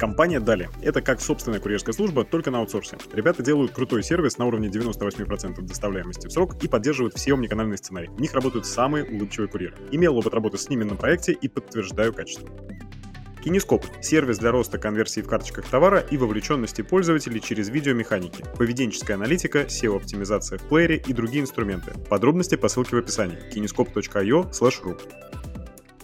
Компания Дали. Это как собственная курьерская служба, только на аутсорсе. Ребята делают крутой сервис на уровне 98% доставляемости в срок и поддерживают все омниканальные сценарии. В них работают самые улыбчивые курьеры. Имел опыт работы с ними на проекте и подтверждаю качество. Кинескоп – сервис для роста конверсии в карточках товара и вовлеченности пользователей через видеомеханики, поведенческая аналитика, SEO-оптимизация в плеере и другие инструменты. Подробности по ссылке в описании kinescope.io/ru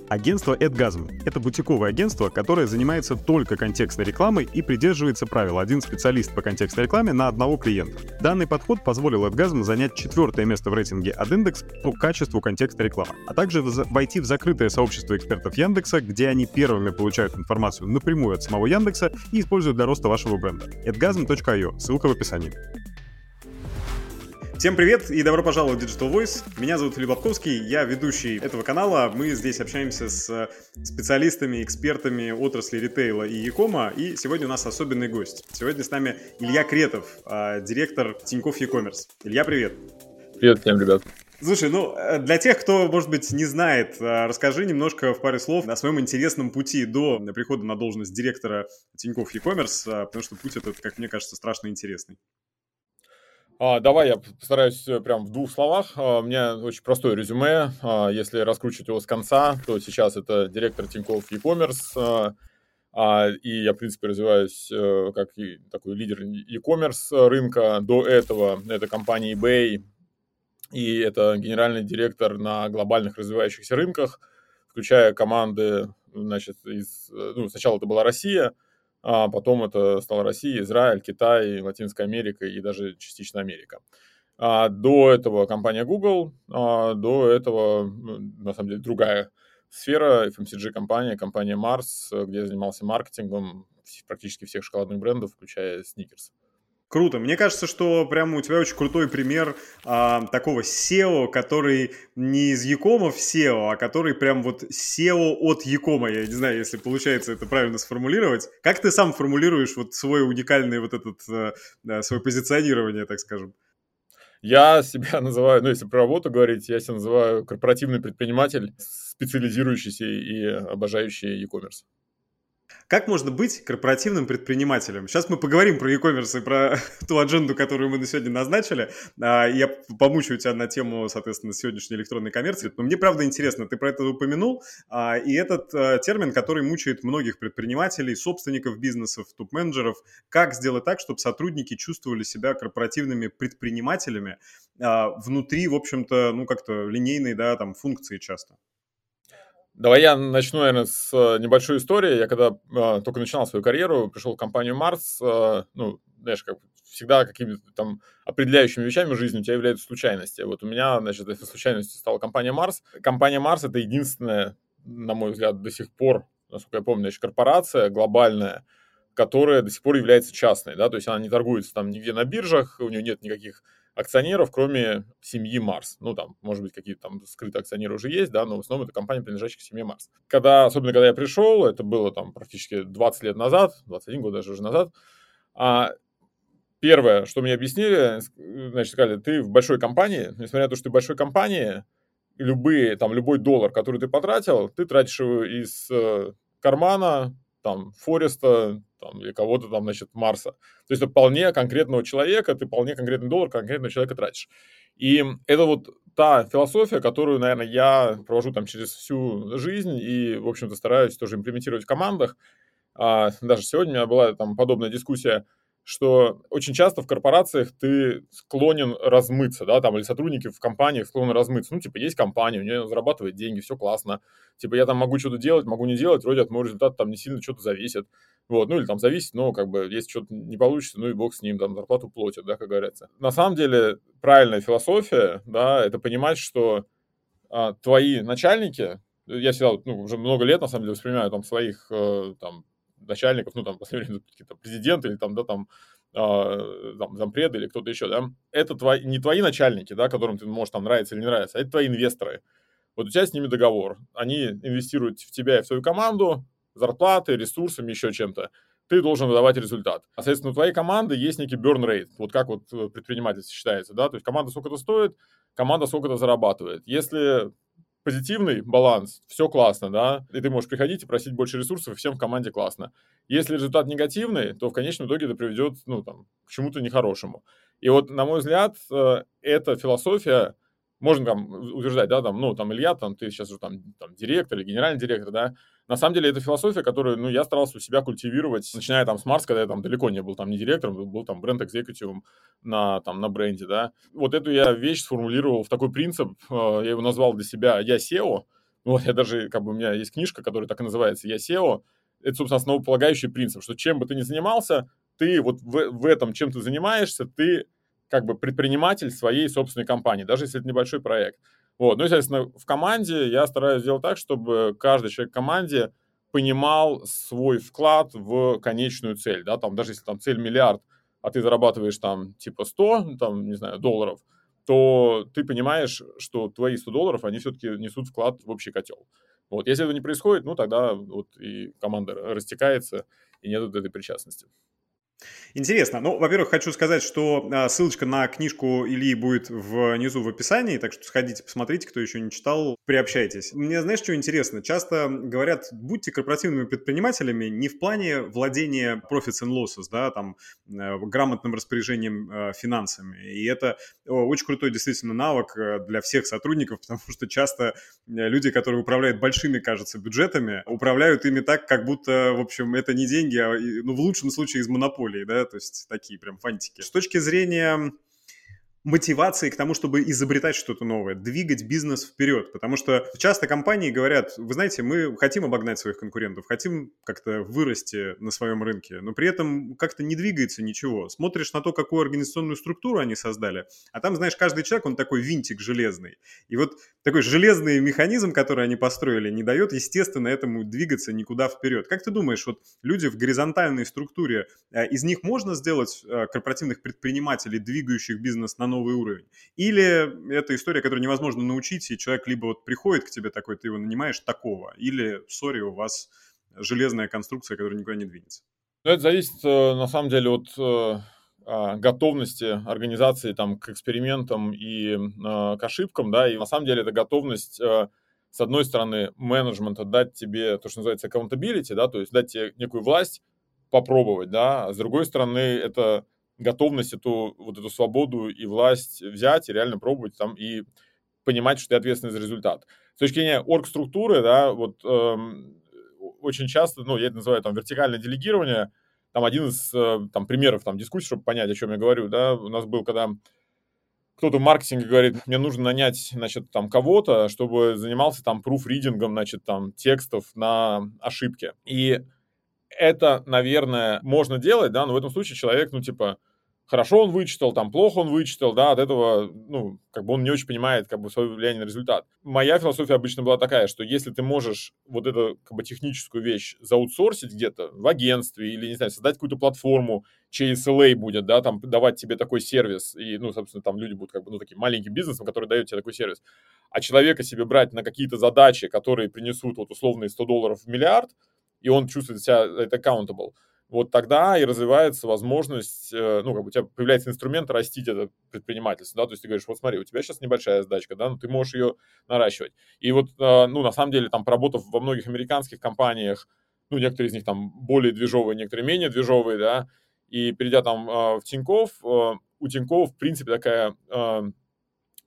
Агентство AdGasm — это бутиковое агентство, которое занимается только контекстной рекламой и придерживается правила «один специалист по контекстной рекламе на одного клиента». Данный подход позволил AdGasm занять четвертое место в рейтинге AdIndex по качеству контекстной рекламы, а также войти в закрытое сообщество экспертов Яндекса, где они первыми получают информацию напрямую от самого Яндекса и используют для роста вашего бренда. adgasm.io, ссылка в описании. Всем привет и добро пожаловать в Digital Voice. Меня зовут Филипп Лобковский, я ведущий этого канала. Мы здесь общаемся с специалистами, экспертами отрасли ритейла и Якома. И сегодня у нас особенный гость. Сегодня с нами Илья Кретов, а, директор Тинькофф e-commerce. Илья, привет. Привет всем, ребят. Слушай, ну, э, для тех, кто, может быть, не знает, а, расскажи немножко в паре слов о своем интересном пути до прихода на должность директора Тинькофф e-commerce, а, потому что путь этот, как мне кажется, страшно интересный. А, давай я постараюсь э, прям в двух словах. А, у меня очень простое резюме. А, если раскручивать его с конца, то сейчас это директор Тинькофф e-commerce. А, и я, в принципе, развиваюсь а, как такой лидер e-commerce рынка. До этого это компания eBay, и это генеральный директор на глобальных развивающихся рынках, включая команды, значит, из, э, ну, сначала это была Россия, а потом это стала Россия, Израиль, Китай, Латинская Америка и даже частично Америка. А до этого компания Google, а до этого, ну, на самом деле, другая сфера, FMCG-компания, компания Mars, где я занимался маркетингом практически всех шоколадных брендов, включая Snickers. Круто. Мне кажется, что прямо у тебя очень крутой пример а, такого SEO, который не из Якомов SEO, а который прям вот SEO от Якома. Я не знаю, если получается это правильно сформулировать. Как ты сам формулируешь вот свой уникальный вот этот, а, свое позиционирование, так скажем? Я себя называю, ну, если про работу говорить, я себя называю корпоративный предприниматель, специализирующийся и обожающий e-commerce. Как можно быть корпоративным предпринимателем? Сейчас мы поговорим про e-commerce и про ту адженду, которую мы на сегодня назначили. А, я помучаю тебя на тему, соответственно, сегодняшней электронной коммерции. Но мне правда интересно, ты про это упомянул. А, и этот а, термин, который мучает многих предпринимателей, собственников бизнесов, топ-менеджеров. Как сделать так, чтобы сотрудники чувствовали себя корпоративными предпринимателями внутри, в общем-то, ну как-то линейной, да, там, функции часто? Давай я начну, наверное, с э, небольшой истории. Я когда э, только начинал свою карьеру, пришел в компанию Марс, э, ну, знаешь, как всегда какими-то там определяющими вещами в жизни у тебя являются случайности. Вот у меня, значит, этой случайностью стала компания Марс. Компания Марс — это единственная, на мой взгляд, до сих пор, насколько я помню, значит, корпорация глобальная, которая до сих пор является частной, да, то есть она не торгуется там нигде на биржах, у нее нет никаких акционеров, кроме семьи Марс. Ну, там, может быть, какие-то там скрытые акционеры уже есть, да, но в основном это компания, принадлежащая к семье Марс. Когда, особенно когда я пришел, это было там практически 20 лет назад, 21 год даже уже назад, а первое, что мне объяснили, значит, сказали, ты в большой компании, несмотря на то, что ты в большой компании, любые, там, любой доллар, который ты потратил, ты тратишь его из э, кармана, там, Фореста, там, или кого-то там, значит, Марса. То есть это вполне конкретного человека, ты вполне конкретный доллар конкретного человека тратишь. И это вот та философия, которую, наверное, я провожу там через всю жизнь и, в общем-то, стараюсь тоже имплементировать в командах. А, даже сегодня у меня была там подобная дискуссия что очень часто в корпорациях ты склонен размыться, да, там, или сотрудники в компаниях склонны размыться. Ну, типа, есть компания, у нее зарабатывает деньги, все классно. Типа, я там могу что-то делать, могу не делать, вроде от моего результата там не сильно что-то зависит. Вот, ну, или там зависит, но, как бы, если что-то не получится, ну, и бог с ним, там, зарплату платят, да, как говорится. На самом деле, правильная философия, да, это понимать, что а, твои начальники, я всегда, ну, уже много лет, на самом деле, воспринимаю там своих, э, там, начальников, ну, там, какие-то президенты или там, да, там, э, там, зампреды или кто-то еще, да, это твои, не твои начальники, да, которым ты можешь там нравиться или не нравиться, а это твои инвесторы. Вот у тебя с ними договор. Они инвестируют в тебя и в свою команду, зарплаты, ресурсами, еще чем-то. Ты должен выдавать результат. А, соответственно, у твоей команды есть некий burn rate, вот как вот предпринимательство считается, да, то есть команда сколько-то стоит, команда сколько-то зарабатывает. Если позитивный баланс, все классно, да, и ты можешь приходить и просить больше ресурсов, и всем в команде классно. Если результат негативный, то в конечном итоге это приведет, ну, там, к чему-то нехорошему. И вот, на мой взгляд, э, эта философия, можно там утверждать, да, там, ну, там, Илья, там, ты сейчас уже там, там директор или генеральный директор, да, на самом деле это философия, которую, ну, я старался у себя культивировать, начиная там с Марс, когда я там далеко не был там не директором, был там бренд-экзекутивом на, там, на бренде, да. Вот эту я вещь сформулировал в такой принцип, э, я его назвал для себя «Я SEO», вот я даже, как бы у меня есть книжка, которая так и называется «Я SEO», это, собственно, основополагающий принцип, что чем бы ты ни занимался, ты вот в, в этом, чем ты занимаешься, ты как бы предприниматель своей собственной компании, даже если это небольшой проект. Вот. Ну, естественно, в команде я стараюсь сделать так, чтобы каждый человек в команде понимал свой вклад в конечную цель, да, там, даже если там цель миллиард, а ты зарабатываешь там типа 100, там, не знаю, долларов, то ты понимаешь, что твои 100 долларов, они все-таки несут вклад в общий котел. Вот, если этого не происходит, ну, тогда вот и команда растекается, и нет вот этой причастности. Интересно. Ну, во-первых, хочу сказать, что а, ссылочка на книжку Ильи будет внизу в описании, так что сходите, посмотрите, кто еще не читал, приобщайтесь. Мне, знаешь, что интересно? Часто говорят, будьте корпоративными предпринимателями не в плане владения profits and losses, да, там, э, грамотным распоряжением э, финансами. И это очень крутой действительно навык э, для всех сотрудников, потому что часто люди, которые управляют большими, кажется, бюджетами, управляют ими так, как будто, в общем, это не деньги, а, ну, в лучшем случае из монополии, да, то есть такие прям фантики. С точки зрения мотивации к тому, чтобы изобретать что-то новое, двигать бизнес вперед. Потому что часто компании говорят, вы знаете, мы хотим обогнать своих конкурентов, хотим как-то вырасти на своем рынке, но при этом как-то не двигается ничего. Смотришь на то, какую организационную структуру они создали, а там, знаешь, каждый человек, он такой винтик железный. И вот такой железный механизм, который они построили, не дает, естественно, этому двигаться никуда вперед. Как ты думаешь, вот люди в горизонтальной структуре, э, из них можно сделать э, корпоративных предпринимателей, двигающих бизнес на новый уровень. Или это история, которую невозможно научить, и человек либо вот приходит к тебе такой, ты его нанимаешь такого, или, сори, у вас железная конструкция, которая никуда не двинется. Ну, это зависит, э, на самом деле, от э, а, готовности организации там, к экспериментам и э, к ошибкам, да, и на самом деле это готовность с одной стороны, менеджмента дать тебе то, что называется accountability, да, то есть дать тебе некую власть попробовать, да, а с другой стороны, это готовность эту, вот эту свободу и власть взять и реально пробовать там и понимать, что ты ответственный за результат. С точки зрения орг-структуры, да, вот эм, очень часто, ну, я это называю там вертикальное делегирование, там один из э, там, примеров там, дискуссии, чтобы понять, о чем я говорю, да, у нас был, когда кто-то в маркетинге говорит, мне нужно нанять, значит, там кого-то, чтобы занимался там пруфридингом, значит, там текстов на ошибки. И это, наверное, можно делать, да, но в этом случае человек, ну, типа, хорошо он вычитал, там, плохо он вычитал, да, от этого, ну, как бы он не очень понимает, как бы, свое влияние на результат. Моя философия обычно была такая, что если ты можешь вот эту, как бы, техническую вещь заутсорсить где-то в агентстве или, не знаю, создать какую-то платформу, чей SLA будет, да, там, давать тебе такой сервис, и, ну, собственно, там люди будут, как бы, ну, таким маленьким бизнесом, который дает тебе такой сервис, а человека себе брать на какие-то задачи, которые принесут, вот, условные 100 долларов в миллиард, и он чувствует себя это accountable, вот тогда и развивается возможность, э, ну, как бы у тебя появляется инструмент растить это предпринимательство, да, то есть ты говоришь, вот смотри, у тебя сейчас небольшая сдачка, да, но ты можешь ее наращивать. И вот, э, ну, на самом деле, там, поработав во многих американских компаниях, ну, некоторые из них там более движовые, некоторые менее движовые, да, и перейдя там э, в Тинькофф, у Тинькофф, в принципе, такая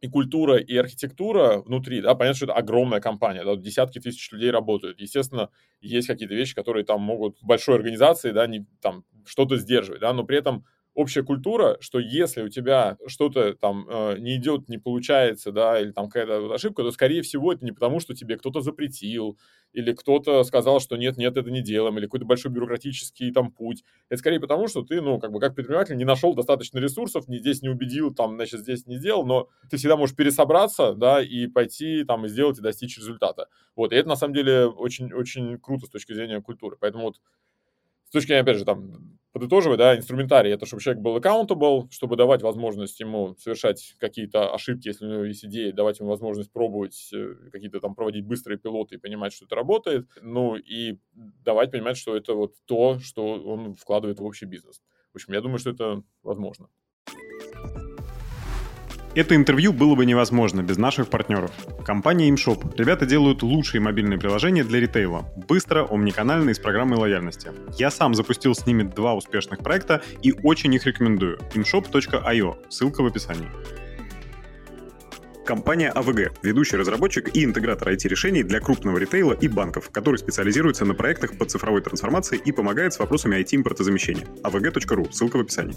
и культура, и архитектура внутри, да, понятно, что это огромная компания, да, десятки тысяч людей работают. Естественно, есть какие-то вещи, которые там могут в большой организации, да, не, там, что-то сдерживать, да, но при этом общая культура, что если у тебя что-то там э, не идет, не получается, да, или там какая-то ошибка, то, скорее всего, это не потому, что тебе кто-то запретил, или кто-то сказал, что нет, нет, это не делаем, или какой-то большой бюрократический там путь. Это скорее потому, что ты, ну, как бы как предприниматель не нашел достаточно ресурсов, ни здесь не убедил, там, значит, здесь не сделал, но ты всегда можешь пересобраться, да, и пойти там и сделать, и достичь результата. Вот, и это, на самом деле, очень-очень круто с точки зрения культуры. Поэтому вот с точки зрения, опять же, там, подытоживая, да, инструментарий, это чтобы человек был accountable, чтобы давать возможность ему совершать какие-то ошибки, если у него есть идеи, давать ему возможность пробовать э, какие-то там проводить быстрые пилоты и понимать, что это работает, ну и давать понимать, что это вот то, что он вкладывает в общий бизнес. В общем, я думаю, что это возможно. Это интервью было бы невозможно без наших партнеров. Компания ImShop. Ребята делают лучшие мобильные приложения для ритейла. Быстро, омниканально и с программой лояльности. Я сам запустил с ними два успешных проекта и очень их рекомендую. imshop.io. Ссылка в описании. Компания АВГ – ведущий разработчик и интегратор IT-решений для крупного ритейла и банков, который специализируется на проектах по цифровой трансформации и помогает с вопросами IT-импортозамещения. avg.ru, ссылка в описании.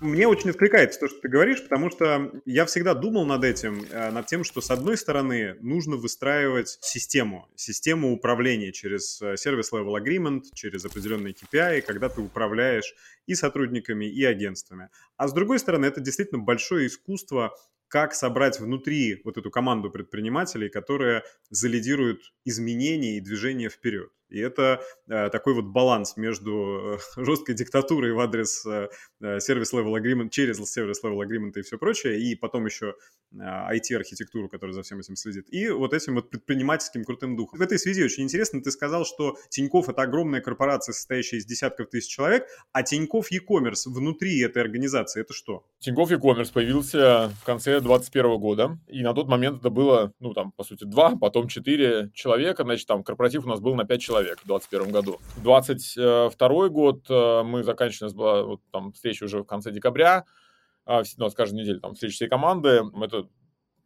Мне очень откликается то, что ты говоришь, потому что я всегда думал над этим, э, над тем, что с одной стороны нужно выстраивать систему, систему управления через э, сервис level agreement, через определенные KPI, когда ты управляешь и сотрудниками, и агентствами. А с другой стороны, это действительно большое искусство как собрать внутри вот эту команду предпринимателей, которая залидирует изменения и движение вперед. И это э, такой вот баланс между э, жесткой диктатурой в адрес э, э сервис level agreement, через сервис level agreement и все прочее, и потом еще э, IT-архитектуру, которая за всем этим следит, и вот этим вот предпринимательским крутым духом. В этой связи очень интересно, ты сказал, что Тиньков это огромная корпорация, состоящая из десятков тысяч человек, а Тиньков e-commerce внутри этой организации это что? Тиньков e-commerce появился в конце 2021 года, и на тот момент это было, ну там, по сути, два, потом четыре человека, значит, там корпоратив у нас был на пять человек человек в 2021 году. 2022 год э, мы заканчиваем, у нас была вот, там встреча уже в конце декабря, а, ну, с каждой недели там встреча всей команды. Это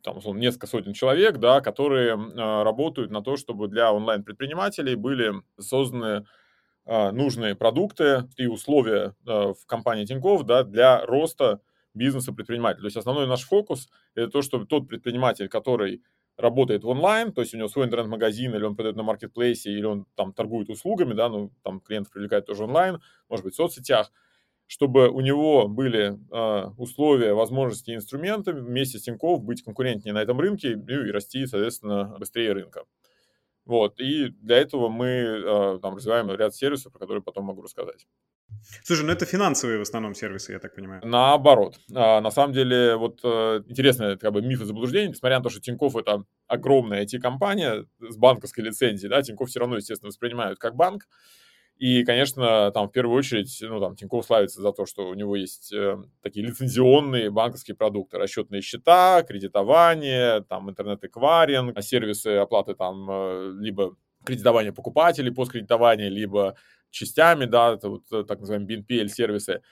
там, условно, несколько сотен человек, да, которые э, работают на то, чтобы для онлайн-предпринимателей были созданы э, нужные продукты и условия в компании Тинькофф да, для роста бизнеса предпринимателя. То есть основной наш фокус – это то, чтобы тот предприниматель, который работает в онлайн, то есть у него свой интернет-магазин, или он продает на маркетплейсе, или он там торгует услугами, да, ну, там клиентов привлекает тоже онлайн, может быть, в соцсетях, чтобы у него были э, условия, возможности и инструменты вместе с Тинькофф быть конкурентнее на этом рынке ну, и расти, соответственно, быстрее рынка. Вот, и для этого мы э, там развиваем ряд сервисов, про которые потом могу рассказать. Слушай, ну это финансовые в основном сервисы, я так понимаю. Наоборот. А, на самом деле, вот э, интересный как бы миф и заблуждение, несмотря на то, что Тинькофф это огромная IT-компания с банковской лицензией, да, Тинькофф все равно, естественно, воспринимают как банк. И, конечно, там в первую очередь, ну, там Тинькофф славится за то, что у него есть э, такие лицензионные банковские продукты, расчетные счета, кредитование, там интернет-эквайринг, сервисы оплаты там э, либо кредитование покупателей, посткредитование, либо частями, да, это вот э, так называемые BNPL-сервисы.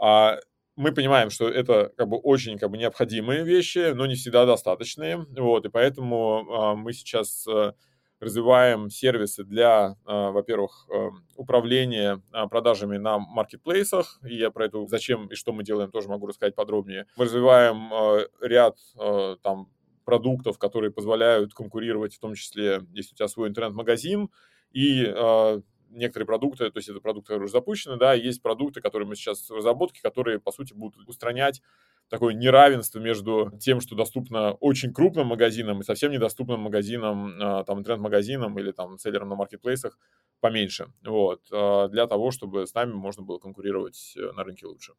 А мы понимаем, что это как бы очень как бы необходимые вещи, но не всегда достаточные, вот, и поэтому а, мы сейчас а, развиваем сервисы для, а, во-первых, а, управления а, продажами на маркетплейсах, и я про это зачем и что мы делаем тоже могу рассказать подробнее. Мы развиваем а, ряд а, там продуктов, которые позволяют конкурировать, в том числе, если у тебя свой интернет-магазин, и э, некоторые продукты, то есть это продукты, которые уже запущены, да, есть продукты, которые мы сейчас в разработке, которые, по сути, будут устранять такое неравенство между тем, что доступно очень крупным магазинам и совсем недоступным магазинам, а, там, интернет-магазинам или там селлерам на маркетплейсах поменьше, вот, а, для того, чтобы с нами можно было конкурировать э, на рынке лучше.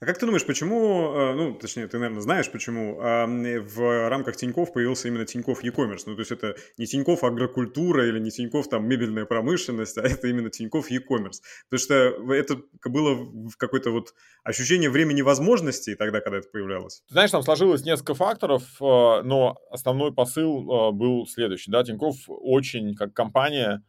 А как ты думаешь, почему, э, ну, точнее, ты, наверное, знаешь, почему в рамках Тиньков появился именно Тиньков e-commerce? Ну, то есть это не Тиньков агрокультура или не Тиньков там мебельная промышленность, а это именно Тиньков e-commerce. Потому что это было какое-то вот ощущение времени возможностей тогда, когда это появлялось. Ты знаешь, там сложилось несколько факторов, э, но основной посыл э, был следующий, да, Тиньков очень, как компания,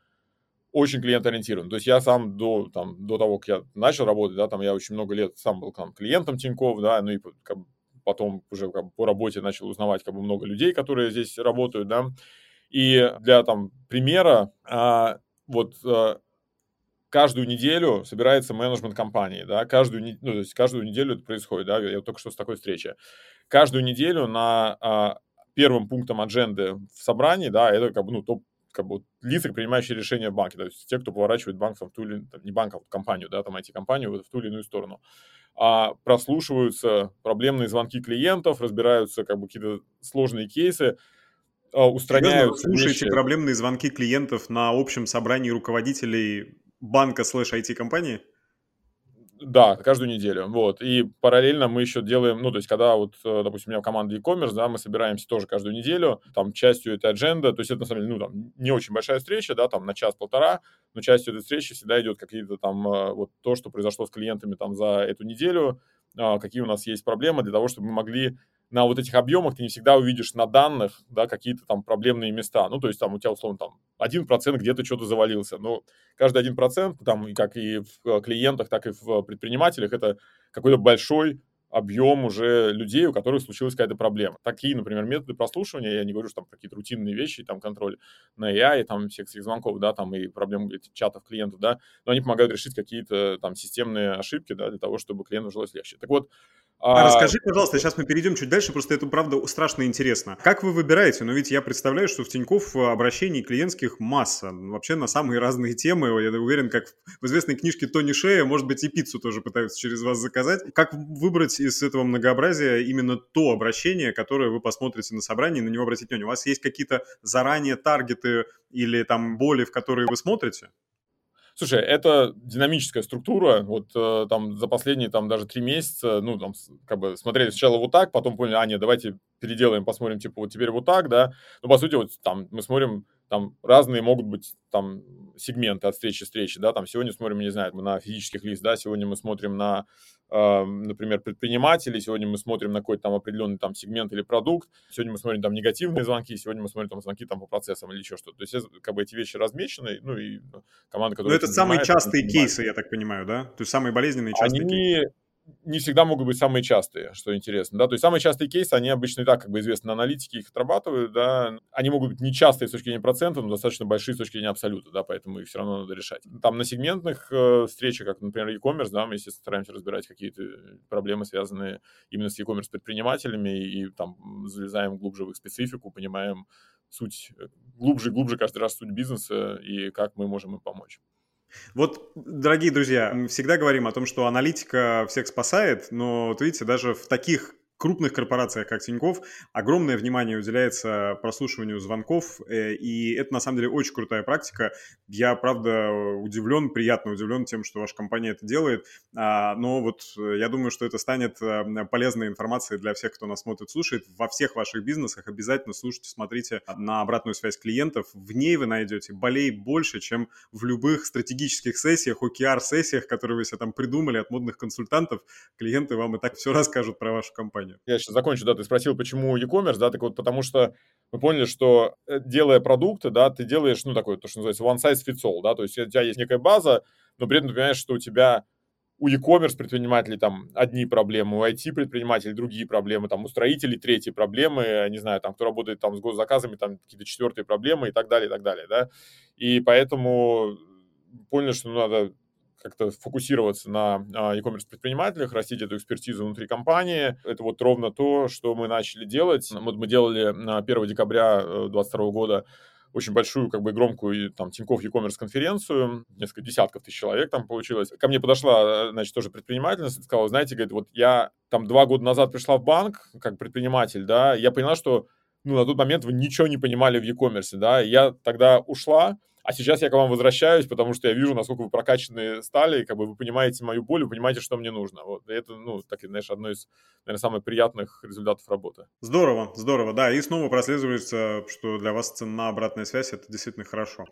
очень клиент-ориентирован. То есть я сам до, там, до того, как я начал работать, да, там я очень много лет сам был там, клиентом Тинькофф, да, ну и как, потом уже как, по работе начал узнавать как бы много людей, которые здесь работают, да. И для там примера, а, вот а, каждую неделю собирается менеджмент компании, да, каждую, ну, то есть каждую неделю это происходит, да, я только что с такой встречи. Каждую неделю на а, первым пунктом адженды в собрании, да, это как бы, ну, топ как бы лица, принимающие решения в банке, то есть те, кто поворачивает банк в ту или там, не банк, а компанию, да, там IT-компанию в ту или иную сторону. А прослушиваются проблемные звонки клиентов, разбираются как бы какие-то сложные кейсы, а, устраняются. Слушаете вещи. проблемные звонки клиентов на общем собрании руководителей банка слэш IT-компании? Да, каждую неделю. Вот. И параллельно мы еще делаем, ну, то есть, когда вот, э, допустим, у меня команда e-commerce, да, мы собираемся тоже каждую неделю, там, частью этой адженда, то есть, это, на самом деле, ну, там, не очень большая встреча, да, там, на час-полтора, но частью этой встречи всегда идет какие-то там, э, вот, то, что произошло с клиентами там за эту неделю, а, какие у нас есть проблемы, для того, чтобы мы могли на вот этих объемах ты не всегда увидишь на данных, да, какие-то там проблемные места. Ну, то есть там у тебя, условно, там 1% где-то что-то завалился. Но каждый 1%, там, как и в э, клиентах, так и в предпринимателях, это какой-то большой объем уже людей, у которых случилась какая-то проблема. Такие, например, методы прослушивания, я не говорю, что там какие-то рутинные вещи, там контроль на AI, там всех этих звонков, да, там и проблем чатов клиентов, да, но они помогают решить какие-то там системные ошибки, да, для того, чтобы клиенту жилось легче. Так вот, а, а расскажи, пожалуйста, сейчас мы перейдем чуть дальше, просто это, правда, страшно интересно. Как вы выбираете? Ну, ведь я представляю, что в Тинькофф обращений клиентских масса. Вообще на самые разные темы. Я уверен, как в известной книжке Тони Шея, может быть, и пиццу тоже пытаются через вас заказать. Как выбрать из этого многообразия именно то обращение, которое вы посмотрите на собрании, на него обратить внимание? У вас есть какие-то заранее таргеты или там боли, в которые вы смотрите? Слушай, это динамическая структура. Вот э, там за последние там даже три месяца, ну, там, как бы смотрели сначала вот так, потом поняли, а, нет, давайте переделаем, посмотрим, типа, вот теперь вот так, да. Ну, по сути, вот там мы смотрим там разные могут быть там сегменты от встречи к встрече, да, там сегодня смотрим, не знаю, на физических лиц, да, сегодня мы смотрим на, например, предпринимателей, сегодня мы смотрим на какой-то там определенный там сегмент или продукт, сегодня мы смотрим там негативные звонки, сегодня мы смотрим там звонки там по процессам или еще что-то. То есть, как бы эти вещи размечены, ну и команда, которая... Ну, это самые частые кейсы, я так понимаю, да? То есть самые болезненные частые Они... кейсы не всегда могут быть самые частые, что интересно, да, то есть самые частые кейсы, они обычно и так, как бы известно, аналитики их отрабатывают, да, они могут быть нечастые с точки зрения процентов, но достаточно большие с точки зрения абсолюта, да, поэтому их все равно надо решать. Там на сегментных э, встречах, как, например, e-commerce, да, мы, естественно, стараемся разбирать какие-то проблемы, связанные именно с e-commerce предпринимателями, и, и там залезаем глубже в их специфику, понимаем суть, э, глубже и глубже каждый раз суть бизнеса и как мы можем им помочь. Вот, дорогие друзья, мы всегда говорим о том, что аналитика всех спасает, но, вот видите, даже в таких крупных корпорациях, как Тиньков, огромное внимание уделяется прослушиванию звонков, э, и это, на самом деле, очень крутая практика. Я, правда, удивлен, приятно удивлен тем, что ваша компания это делает, а, но вот э, я думаю, что это станет э, полезной информацией для всех, кто нас смотрит, слушает. Во всех ваших бизнесах обязательно слушайте, смотрите на обратную связь клиентов. В ней вы найдете болей больше, чем в любых стратегических сессиях, OKR-сессиях, которые вы себе там придумали от модных консультантов. Клиенты вам и так все расскажут про вашу компанию компанию. Я сейчас закончу, да, ты спросил, почему e-commerce, да, так вот потому что мы поняли, что э, делая продукты, да, ты делаешь, ну, такой, то, что называется one size fits all, да, то есть у тебя есть некая база, но при этом ты понимаешь, что у тебя у e-commerce предпринимателей там одни проблемы, у IT-предпринимателей другие проблемы, там у строителей третьи проблемы, не знаю, там кто работает там с госзаказами, там какие-то четвертые проблемы и так далее, и так далее, да. И поэтому поняли, что ну, надо как-то фокусироваться на а, e-commerce предпринимателях, растить эту экспертизу внутри компании. Это вот ровно то, что мы начали делать. Вот мы делали на 1 декабря 2022 э, года очень большую, как бы громкую там Тинькофф e-commerce конференцию, несколько десятков тысяч человек там получилось. Ко мне подошла, значит, тоже предпринимательница, сказала, знаете, говорит, вот я там два года назад пришла в банк как предприниматель, да, я поняла, что ну, на тот момент вы ничего не понимали в e-commerce, да, я тогда ушла, а сейчас я к вам возвращаюсь, потому что я вижу, насколько вы прокачанные стали, и как бы вы понимаете мою боль, вы понимаете, что мне нужно. Вот. И это, ну, так, знаешь, одно из, наверное, самых приятных результатов работы. Здорово, здорово, да. И снова прослеживается, что для вас цена обратная связь, это действительно хорошо.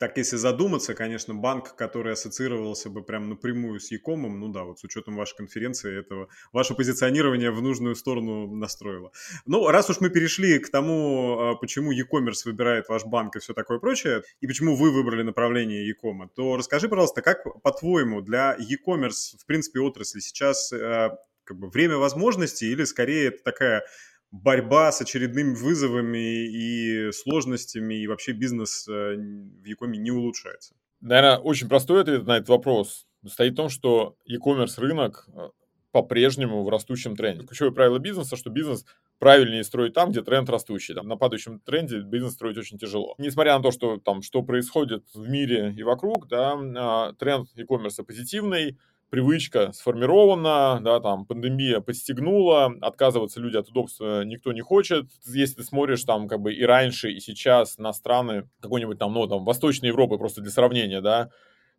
Так, если задуматься, конечно, банк, который ассоциировался бы прям напрямую с Якомом, ну да, вот с учетом вашей конференции, этого ваше позиционирование в нужную сторону настроило. Ну, раз уж мы перешли к тому, а, почему e-commerce выбирает ваш банк и все такое прочее, и почему вы выбрали направление e-кома, то расскажи, пожалуйста, как, по-твоему, для e-commerce, в принципе, отрасли сейчас а, как бы время возможностей или скорее это такая борьба с очередными вызовами и сложностями, и вообще бизнес э, в Якоме не улучшается? Наверное, очень простой ответ на этот вопрос состоит в том, что e-commerce рынок э, по-прежнему в растущем тренде. Ключевое правило бизнеса, что бизнес правильнее строить там, где тренд растущий. Там, на падающем тренде бизнес строить очень тяжело. Несмотря на то, что там что происходит в мире и вокруг, да, а, тренд e-commerce позитивный, привычка сформирована, да, там, пандемия подстегнула, отказываться люди от удобства никто не хочет. Если ты смотришь там как бы и раньше, и сейчас на страны какой-нибудь там, ну, там, Восточной Европы, просто для сравнения, да,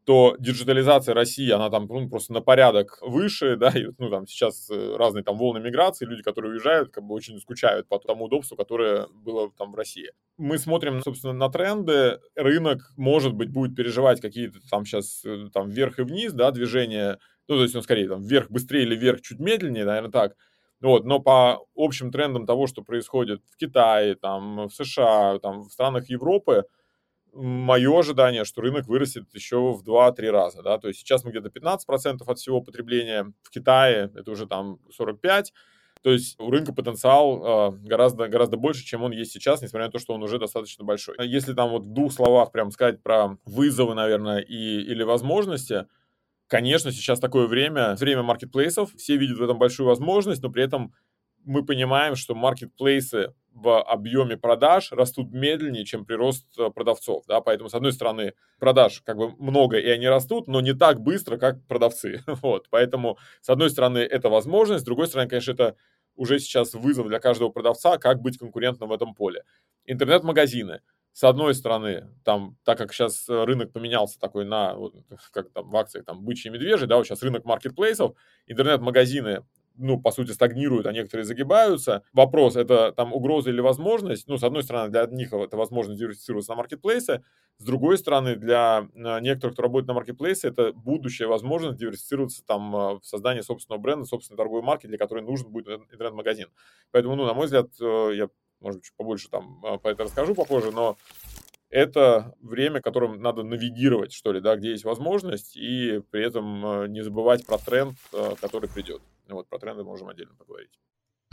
то диджитализация России, она там ну, просто на порядок выше, да, и, ну, там сейчас э, разные там волны миграции, люди, которые уезжают, как бы очень скучают по тому удобству, которое было там в России. Мы смотрим, собственно, на тренды, рынок, может быть, будет переживать какие-то там сейчас э, там вверх и вниз, да, движения, Ну, то есть он скорее там вверх быстрее или вверх чуть медленнее, наверное, так. Вот, но по общим трендам того, что происходит в Китае, там, в США, там, в странах Европы, мое ожидание, что рынок вырастет еще в 2-3 раза, да, то есть сейчас мы где-то 15% от всего потребления, в Китае это уже там 45%, то есть у рынка потенциал э, гораздо, гораздо больше, чем он есть сейчас, несмотря на то, что он уже достаточно большой. Если там вот в двух словах прям сказать про вызовы, наверное, и, или возможности, конечно, сейчас такое время, время маркетплейсов, все видят в этом большую возможность, но при этом мы понимаем, что маркетплейсы в объеме продаж растут медленнее, чем прирост э, продавцов, да, поэтому, с одной стороны, продаж как бы много, и они растут, но не так быстро, как продавцы, вот, поэтому, с одной стороны, это возможность, с другой стороны, конечно, это уже сейчас вызов для каждого продавца, как быть конкурентным в этом поле. Интернет-магазины, с одной стороны, там, так как сейчас рынок поменялся такой на, вот, как там в акциях, там, бычьи и медвежий, да, вот сейчас рынок маркетплейсов, интернет-магазины ну, по сути, стагнируют, а некоторые загибаются. Вопрос, это там угроза или возможность? Ну, с одной стороны, для одних это возможность диверсифицироваться на маркетплейсы, с другой стороны, для э, некоторых, кто работает на маркетплейсе, это будущая возможность диверсифицироваться там э, в создании собственного бренда, собственной торговой марки, для которой нужен будет интернет-магазин. Поэтому, ну, на мой взгляд, э, я, может быть, побольше там по это расскажу попозже, но это время, которым надо навигировать, что ли, да, где есть возможность, и при этом не забывать про тренд, который придет. Вот про тренды можем отдельно поговорить.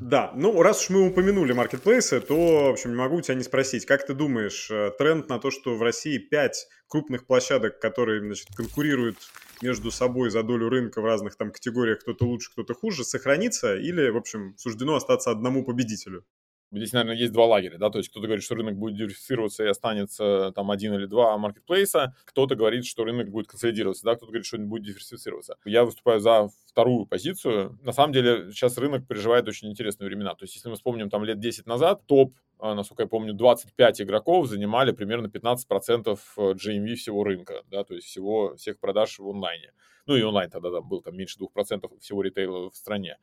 Да, ну раз уж мы упомянули маркетплейсы, то, в общем, не могу тебя не спросить, как ты думаешь, э, тренд на то, что в России 5 крупных площадок, которые, значит, конкурируют между собой за долю рынка в разных там категориях, кто-то лучше, кто-то хуже, сохранится или, в общем, суждено остаться одному победителю? Здесь, наверное, есть два лагеря, да, то есть кто-то говорит, что рынок будет диверсифицироваться и останется там один или два маркетплейса, кто-то говорит, что рынок будет консолидироваться, да, кто-то говорит, что он будет диверсифицироваться. Я выступаю за вторую позицию. На самом деле сейчас рынок переживает очень интересные времена. То есть если мы вспомним там лет 10 назад, топ, а, насколько я помню, 25 игроков занимали примерно 15% GMV всего рынка, да, то есть всего всех продаж в онлайне. Ну и онлайн тогда там был там меньше 2% всего ритейла в стране.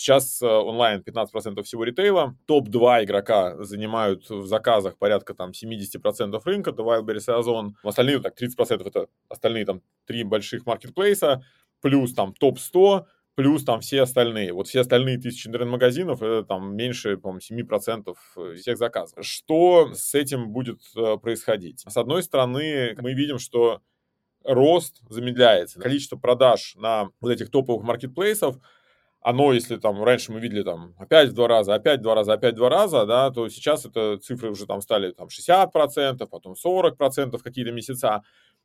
Сейчас э, онлайн 15% всего ритейла. Топ-2 игрока занимают в заказах порядка там 70% рынка, это Wildberries и Озон. Остальные так 30% это остальные там три больших маркетплейса, плюс там топ-100, плюс там все остальные. Вот все остальные тысячи интернет-магазинов, это там меньше, по-моему, 7% всех заказов. Что с этим будет э, происходить? С одной стороны, мы видим, что рост замедляется. Количество продаж на вот этих топовых маркетплейсов оно, если там раньше мы видели там опять в два раза, опять в два раза, опять в два раза, да, то сейчас это цифры уже там стали там 60%, потом 40% какие-то месяца,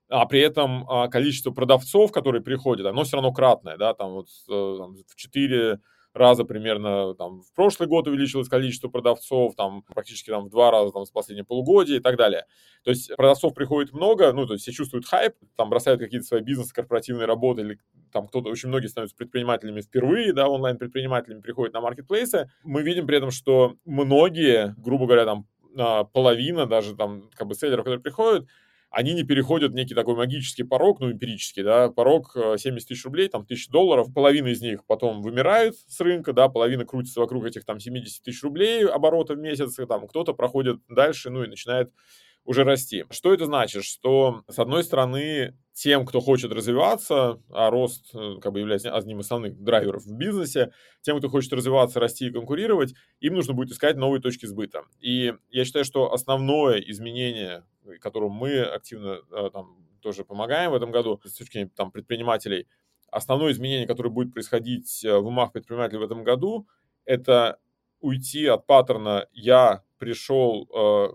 а при этом а, количество продавцов, которые приходят, оно все равно кратное, да, там вот э, там, в 4 раза примерно там, в прошлый год увеличилось количество продавцов, там практически там, в два раза там, с последнего полугодия и так далее. То есть продавцов приходит много, ну, то есть все чувствуют хайп, там бросают какие-то свои бизнес, корпоративные работы, или там кто-то, очень многие становятся предпринимателями впервые, да, онлайн-предпринимателями приходят на маркетплейсы. Мы видим при этом, что многие, грубо говоря, там а, половина даже там как бы селлеров, которые приходят, они не переходят некий такой магический порог, ну, эмпирический, да, порог 70 э, тысяч рублей, там, тысяч долларов, половина из них потом вымирает с рынка, да, половина крутится вокруг этих, там, 70 тысяч рублей оборота в месяц, там, кто-то проходит дальше, ну, и начинает уже расти. Что это значит? Что, с одной стороны, тем, кто хочет развиваться, а рост э, как бы является одним из основных драйверов в бизнесе, тем, кто хочет развиваться, расти и конкурировать, им нужно будет искать новые точки сбыта. И я считаю, что основное изменение, которому мы активно э, там, тоже помогаем в этом году с точки зрения там, предпринимателей, основное изменение, которое будет происходить э, в умах предпринимателей в этом году, это уйти от паттерна «я пришел,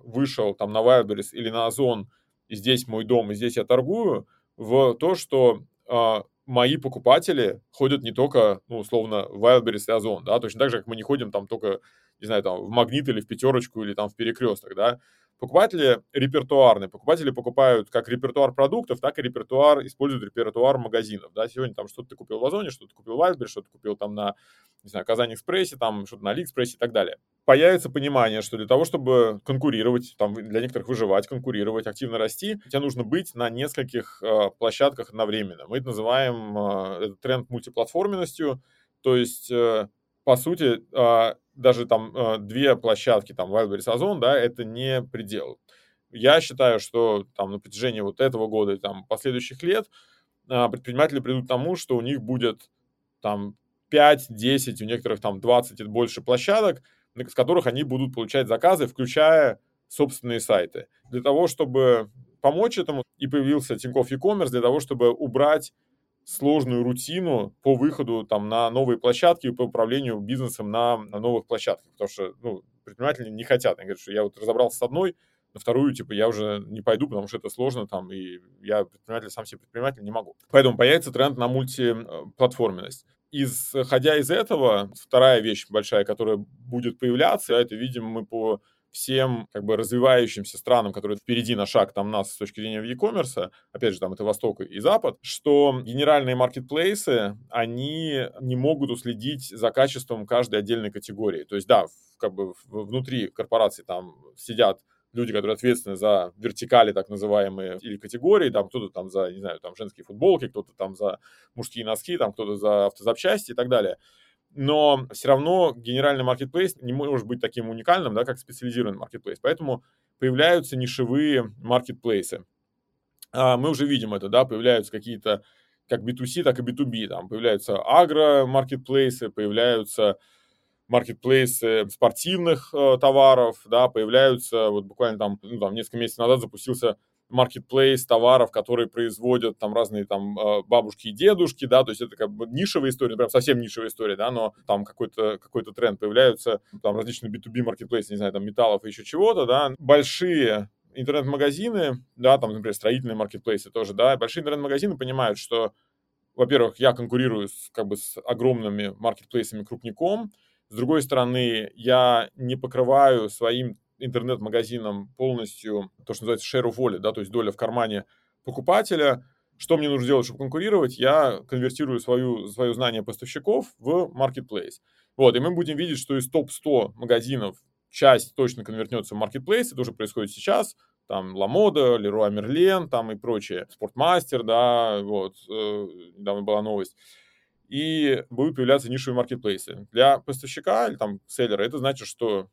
вышел там на Wildberries или на Озон, и здесь мой дом, и здесь я торгую», в то, что э, мои покупатели ходят не только, ну, условно, в Wildberries и Озон, да, точно так же, как мы не ходим там только, не знаю, там, в Магнит или в Пятерочку или там в Перекресток, да, Покупатели репертуарные. Покупатели покупают как репертуар продуктов, так и репертуар, используют репертуар магазинов. Да, сегодня там что-то ты купил в Озоне, что-то купил в Wildberries, что-то купил там на, не знаю, Казани Экспрессе, там что-то на Алиэкспрессе и так далее. Появится понимание, что для того, чтобы конкурировать, там для некоторых выживать, конкурировать, активно расти, тебе нужно быть на нескольких э, площадках одновременно. Мы это называем э, тренд мультиплатформенностью, то есть э, по сути, а, даже там а, две площадки, там, Wildberries Озон, да, это не предел. Я считаю, что там на протяжении вот этого года и там последующих лет а, предприниматели придут к тому, что у них будет там 5, 10, у некоторых там 20 и больше площадок, с которых они будут получать заказы, включая собственные сайты. Для того, чтобы помочь этому, и появился Тинькофф e-commerce для того, чтобы убрать сложную рутину по выходу там, на новые площадки и по управлению бизнесом на, на новых площадках. Потому что ну, предприниматели не хотят. Они говорят, что я вот разобрался с одной, на вторую, типа, я уже не пойду, потому что это сложно там, и я предприниматель, сам себе предприниматель не могу. Поэтому появится тренд на мультиплатформенность. Исходя из этого, вторая вещь большая, которая будет появляться, это видим мы по всем как бы развивающимся странам, которые впереди на шаг там нас с точки зрения e-commerce, опять же, там это Восток и Запад, что генеральные маркетплейсы, они не могут уследить за качеством каждой отдельной категории. То есть, да, как бы внутри корпорации там сидят люди, которые ответственны за вертикали, так называемые, или категории, там кто-то там за, не знаю, там женские футболки, кто-то там за мужские носки, там кто-то за автозапчасти и так далее. Но все равно генеральный маркетплейс не может быть таким уникальным, да, как специализированный маркетплейс. Поэтому появляются нишевые маркетплейсы. А мы уже видим это, да, появляются какие-то как B2C, так и B2B. Там появляются агро-маркетплейсы, появляются маркетплейсы спортивных э, товаров, да, появляются, вот буквально там, ну, там несколько месяцев назад запустился маркетплейс товаров, которые производят там разные там э, бабушки и дедушки, да, то есть это как бы нишевая история, прям совсем нишевая история, да, но там какой-то какой тренд появляются, там различные B2B маркетплейсы, не знаю, там металлов и еще чего-то, да, большие интернет-магазины, да, там, например, строительные маркетплейсы тоже, да, большие интернет-магазины понимают, что, во-первых, я конкурирую с, как бы с огромными маркетплейсами крупником, с другой стороны, я не покрываю своим интернет-магазином полностью то, что называется share of wallet, да, то есть доля в кармане покупателя. Что мне нужно сделать, чтобы конкурировать? Я конвертирую свою, свое знание поставщиков в marketplace. Вот, и мы будем видеть, что из топ-100 магазинов часть точно конвертнется в marketplace, это уже происходит сейчас, там Ламода, Леруа Мерлен, там и прочее, Спортмастер, да, вот, э, недавно была новость и будут появляться нишевые маркетплейсы. Для поставщика или там селлера это значит, что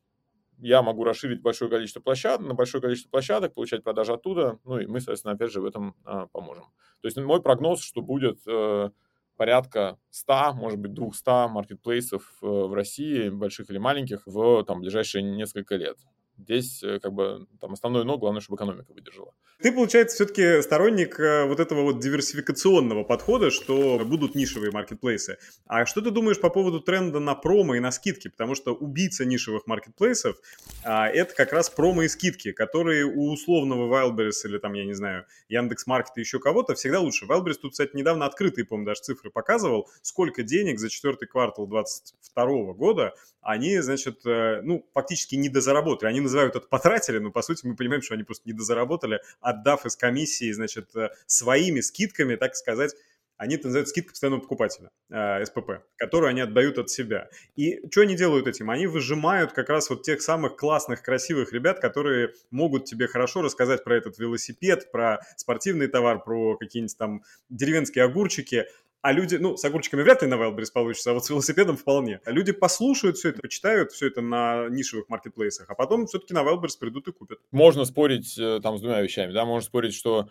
я могу расширить большое количество площадок, на большое количество площадок, получать продажи оттуда, ну и мы, соответственно, опять же в этом а, поможем. То есть мой прогноз, что будет э, порядка 100, может быть, 200 маркетплейсов э, в России, больших или маленьких, в там, ближайшие несколько лет. Здесь э, как бы там основное но, главное, чтобы экономика выдержала. Ты, получается, все-таки сторонник э, вот этого вот диверсификационного подхода, что будут нишевые маркетплейсы. А что ты думаешь по поводу тренда на промо и на скидки? Потому что убийца нишевых маркетплейсов а, это как раз промо и скидки, которые у условного Wildberries или там, я не знаю, Яндекс.Маркет и еще кого-то всегда лучше. Wildberries тут, кстати, недавно открытые, по-моему, даже цифры показывал, сколько денег за четвертый квартал 2022 года они, значит, э, ну, фактически недозаработали. Они называют это потратили, но, по сути, мы понимаем, что они просто недозаработали, отдав из комиссии, значит, э, своими скидками, так сказать, они это называют скидка постоянного покупателя, э, СПП, которую они отдают от себя. И что они делают этим? Они выжимают как раз вот тех самых классных, красивых ребят, которые могут тебе хорошо рассказать про этот велосипед, про спортивный товар, про какие-нибудь там деревенские огурчики, а люди, ну, с огурчиками вряд ли на Wildberries получится, а вот с велосипедом вполне. А люди послушают все это, почитают все это на нишевых маркетплейсах, а потом все-таки на Wildberries придут и купят. Можно спорить э, там с двумя вещами, да, можно спорить, что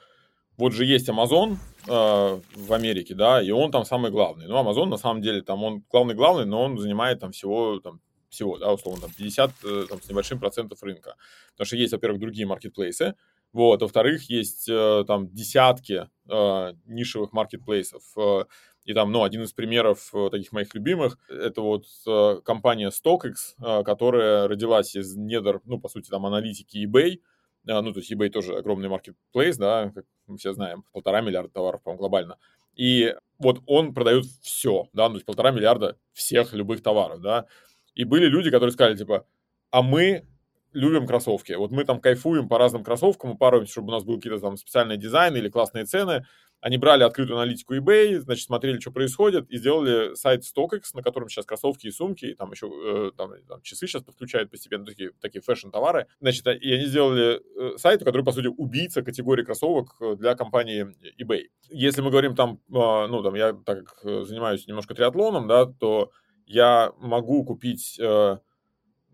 вот же есть Amazon э, в Америке, да, и он там самый главный. Ну, Amazon на самом деле там он главный-главный, но он занимает там всего там всего, да, условно, там 50 э, там, с небольшим процентов рынка. Потому что есть, во-первых, другие маркетплейсы, вот, во-вторых, есть э, там десятки э, нишевых маркетплейсов. Э, и там, ну, один из примеров таких моих любимых, это вот компания StockX, которая родилась из недр, ну, по сути, там, аналитики eBay. Ну, то есть eBay тоже огромный маркетплейс, да, как мы все знаем, полтора миллиарда товаров, по-моему, глобально. И вот он продает все, да, ну, то есть полтора миллиарда всех любых товаров, да. И были люди, которые сказали, типа, а мы любим кроссовки. Вот мы там кайфуем по разным кроссовкам, упарываемся, чтобы у нас был какие-то там специальные дизайны или классные цены. Они брали открытую аналитику eBay, значит, смотрели, что происходит, и сделали сайт StockX, на котором сейчас кроссовки и сумки, и там еще э, там, там, часы сейчас подключают постепенно, такие, такие фэшн-товары. Значит, и они сделали э, сайт, который, по сути, убийца категории кроссовок э, для компании eBay. Если мы говорим там, э, ну, там, я так как э, занимаюсь немножко триатлоном, да, то я могу купить э,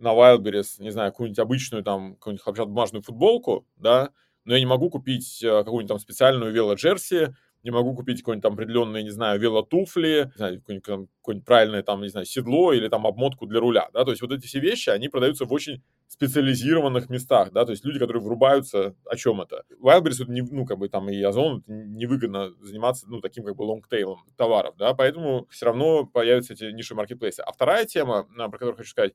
на Wildberries, не знаю, какую-нибудь обычную там, какую-нибудь бумажную футболку, да, но я не могу купить э, какую-нибудь там специальную велоджерси не могу купить какой-нибудь там определенные, не знаю, велотуфли, не знаю, какое-нибудь, какое-нибудь правильное там, не знаю, седло или там обмотку для руля, да, то есть вот эти все вещи, они продаются в очень специализированных местах, да, то есть люди, которые врубаются, о чем это. Wildberries, не, ну, как бы там и Озон, невыгодно заниматься, ну, таким как бы лонгтейлом товаров, да, поэтому все равно появятся эти ниши маркетплейсы. А вторая тема, про которую хочу сказать,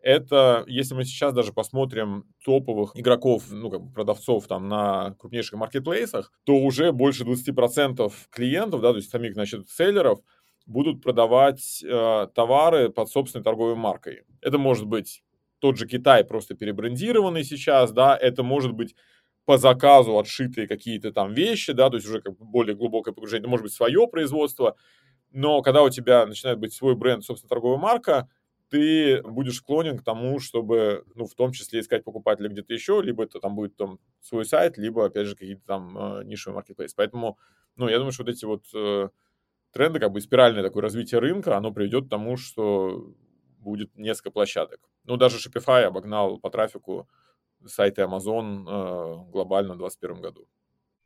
это, если мы сейчас даже посмотрим топовых игроков, ну, как бы продавцов там на крупнейших маркетплейсах, то уже больше 20% клиентов, да, то есть самих, значит, селлеров, будут продавать э, товары под собственной торговой маркой. Это может быть тот же Китай, просто перебрендированный сейчас, да, это может быть по заказу отшитые какие-то там вещи, да, то есть уже как более глубокое погружение, это может быть свое производство, но когда у тебя начинает быть свой бренд, собственно, торговая марка, ты будешь склонен к тому, чтобы, ну, в том числе искать покупателя где-то еще, либо это там будет там свой сайт, либо, опять же, какие-то там э, нишевые маркетплейсы. Поэтому, ну, я думаю, что вот эти вот э, тренды, как бы спиральное такое развитие рынка, оно приведет к тому, что будет несколько площадок. Ну, даже Shopify обогнал по трафику сайты Amazon э, глобально в 2021 году.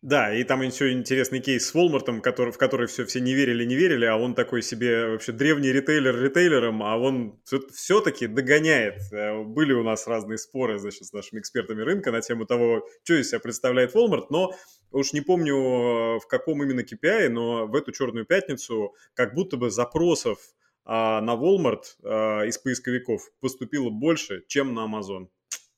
Да, и там еще интересный кейс с Walmart, который, в который все, все не верили, не верили, а он такой себе вообще древний ритейлер ритейлером, а он все-таки догоняет. Э, были у нас разные споры, значит, с нашими экспертами рынка на тему того, что из себя представляет Walmart, но уж не помню э, в каком именно KPI, но в эту черную пятницу как будто бы запросов а, на Walmart а, из поисковиков поступило больше, чем на Amazon.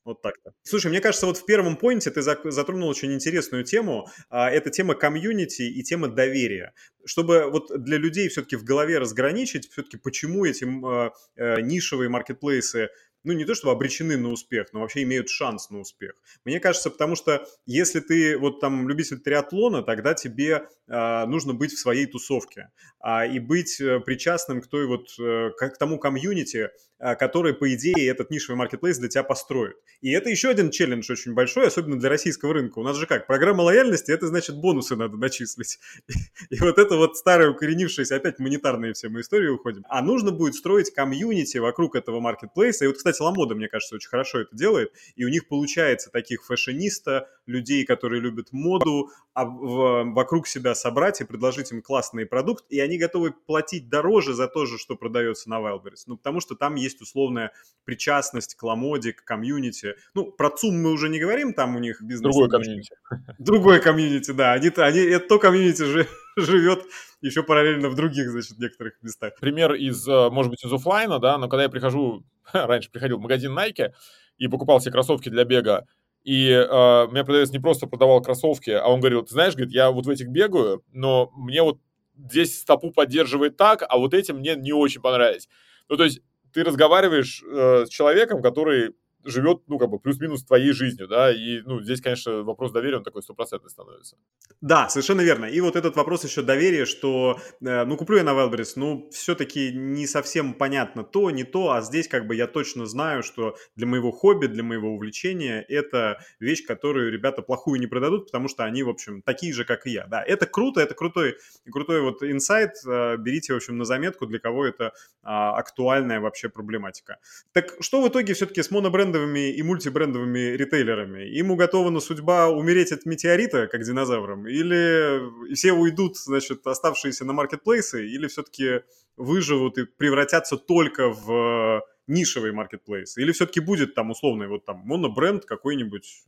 Вот так-то. Слушай, мне кажется, вот в первом поинте ты затронул очень интересную тему. А, это тема комьюнити и тема доверия. Чтобы вот для людей все-таки в голове разграничить, все-таки почему эти э, нишевые маркетплейсы ну, не то чтобы обречены на успех, но вообще имеют шанс на успех. Мне кажется, потому что если ты вот там любитель триатлона, тогда тебе э, нужно быть в своей тусовке а, и быть э, причастным к той вот, э, к тому комьюнити, э, который, по идее, этот нишевый маркетплейс для тебя построит. И это еще один челлендж очень большой, особенно для российского рынка. У нас же как, программа лояльности, это значит бонусы надо начислить. И вот это вот старое укоренившееся, опять монетарные все мы истории уходим. А нужно будет строить комьюнити вокруг этого маркетплейса. И вот, кстати, Ламода, мне кажется, очень хорошо это делает. И у них получается таких фэшениста, людей, которые любят моду, а в, вокруг себя собрать и предложить им классный продукт. И они готовы платить дороже за то же, что продается на Wildberries. Ну, потому что там есть условная причастность к Ламоде, к комьюнити. Ну, про ЦУМ мы уже не говорим, там у них бизнес... Другой комьюнити. Другой комьюнити, да. Они, они, это то комьюнити же живет еще параллельно в других, значит, некоторых местах. Пример из, э, может быть, из офлайна, да, но когда я прихожу, раньше приходил в магазин Nike и покупал себе кроссовки для бега, и э, мне продавец не просто продавал кроссовки, а он говорил, ты знаешь, говорит, я вот в этих бегаю, но мне вот здесь стопу поддерживает так, а вот эти мне не очень понравились. Ну, то есть ты разговариваешь э, с человеком, который живет, ну, как бы, плюс-минус твоей жизнью, да, и, ну, здесь, конечно, вопрос доверия, он такой стопроцентный становится. Да, совершенно верно. И вот этот вопрос еще доверия, что, э, ну, куплю я на Wildberries, ну, все-таки не совсем понятно то, не то, а здесь, как бы, я точно знаю, что для моего хобби, для моего увлечения это вещь, которую ребята плохую не продадут, потому что они, в общем, такие же, как и я. Да, это круто, это крутой, крутой вот инсайт, э, берите, в общем, на заметку, для кого это а, актуальная вообще проблематика. Так что в итоге все-таки с монобрендом брендовыми и мультибрендовыми ритейлерами. Им уготована судьба умереть от метеорита, как динозаврам, или все уйдут, значит, оставшиеся на маркетплейсы, или все-таки выживут и превратятся только в нишевый маркетплейс? Или все-таки будет там условный вот там монобренд какой-нибудь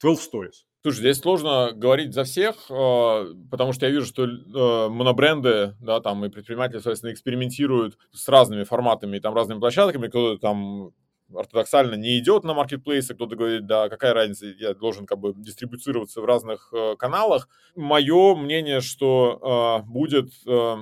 12 э, Stories? Слушай, здесь сложно говорить за всех, э, потому что я вижу, что э, монобренды, да, там и предприниматели, соответственно, экспериментируют с разными форматами, там разными площадками, кто-то там ортодоксально не идет на маркетплейсы, кто-то говорит, да, какая разница, я должен как бы дистрибуцироваться в разных э, каналах. Мое мнение, что э, будет э,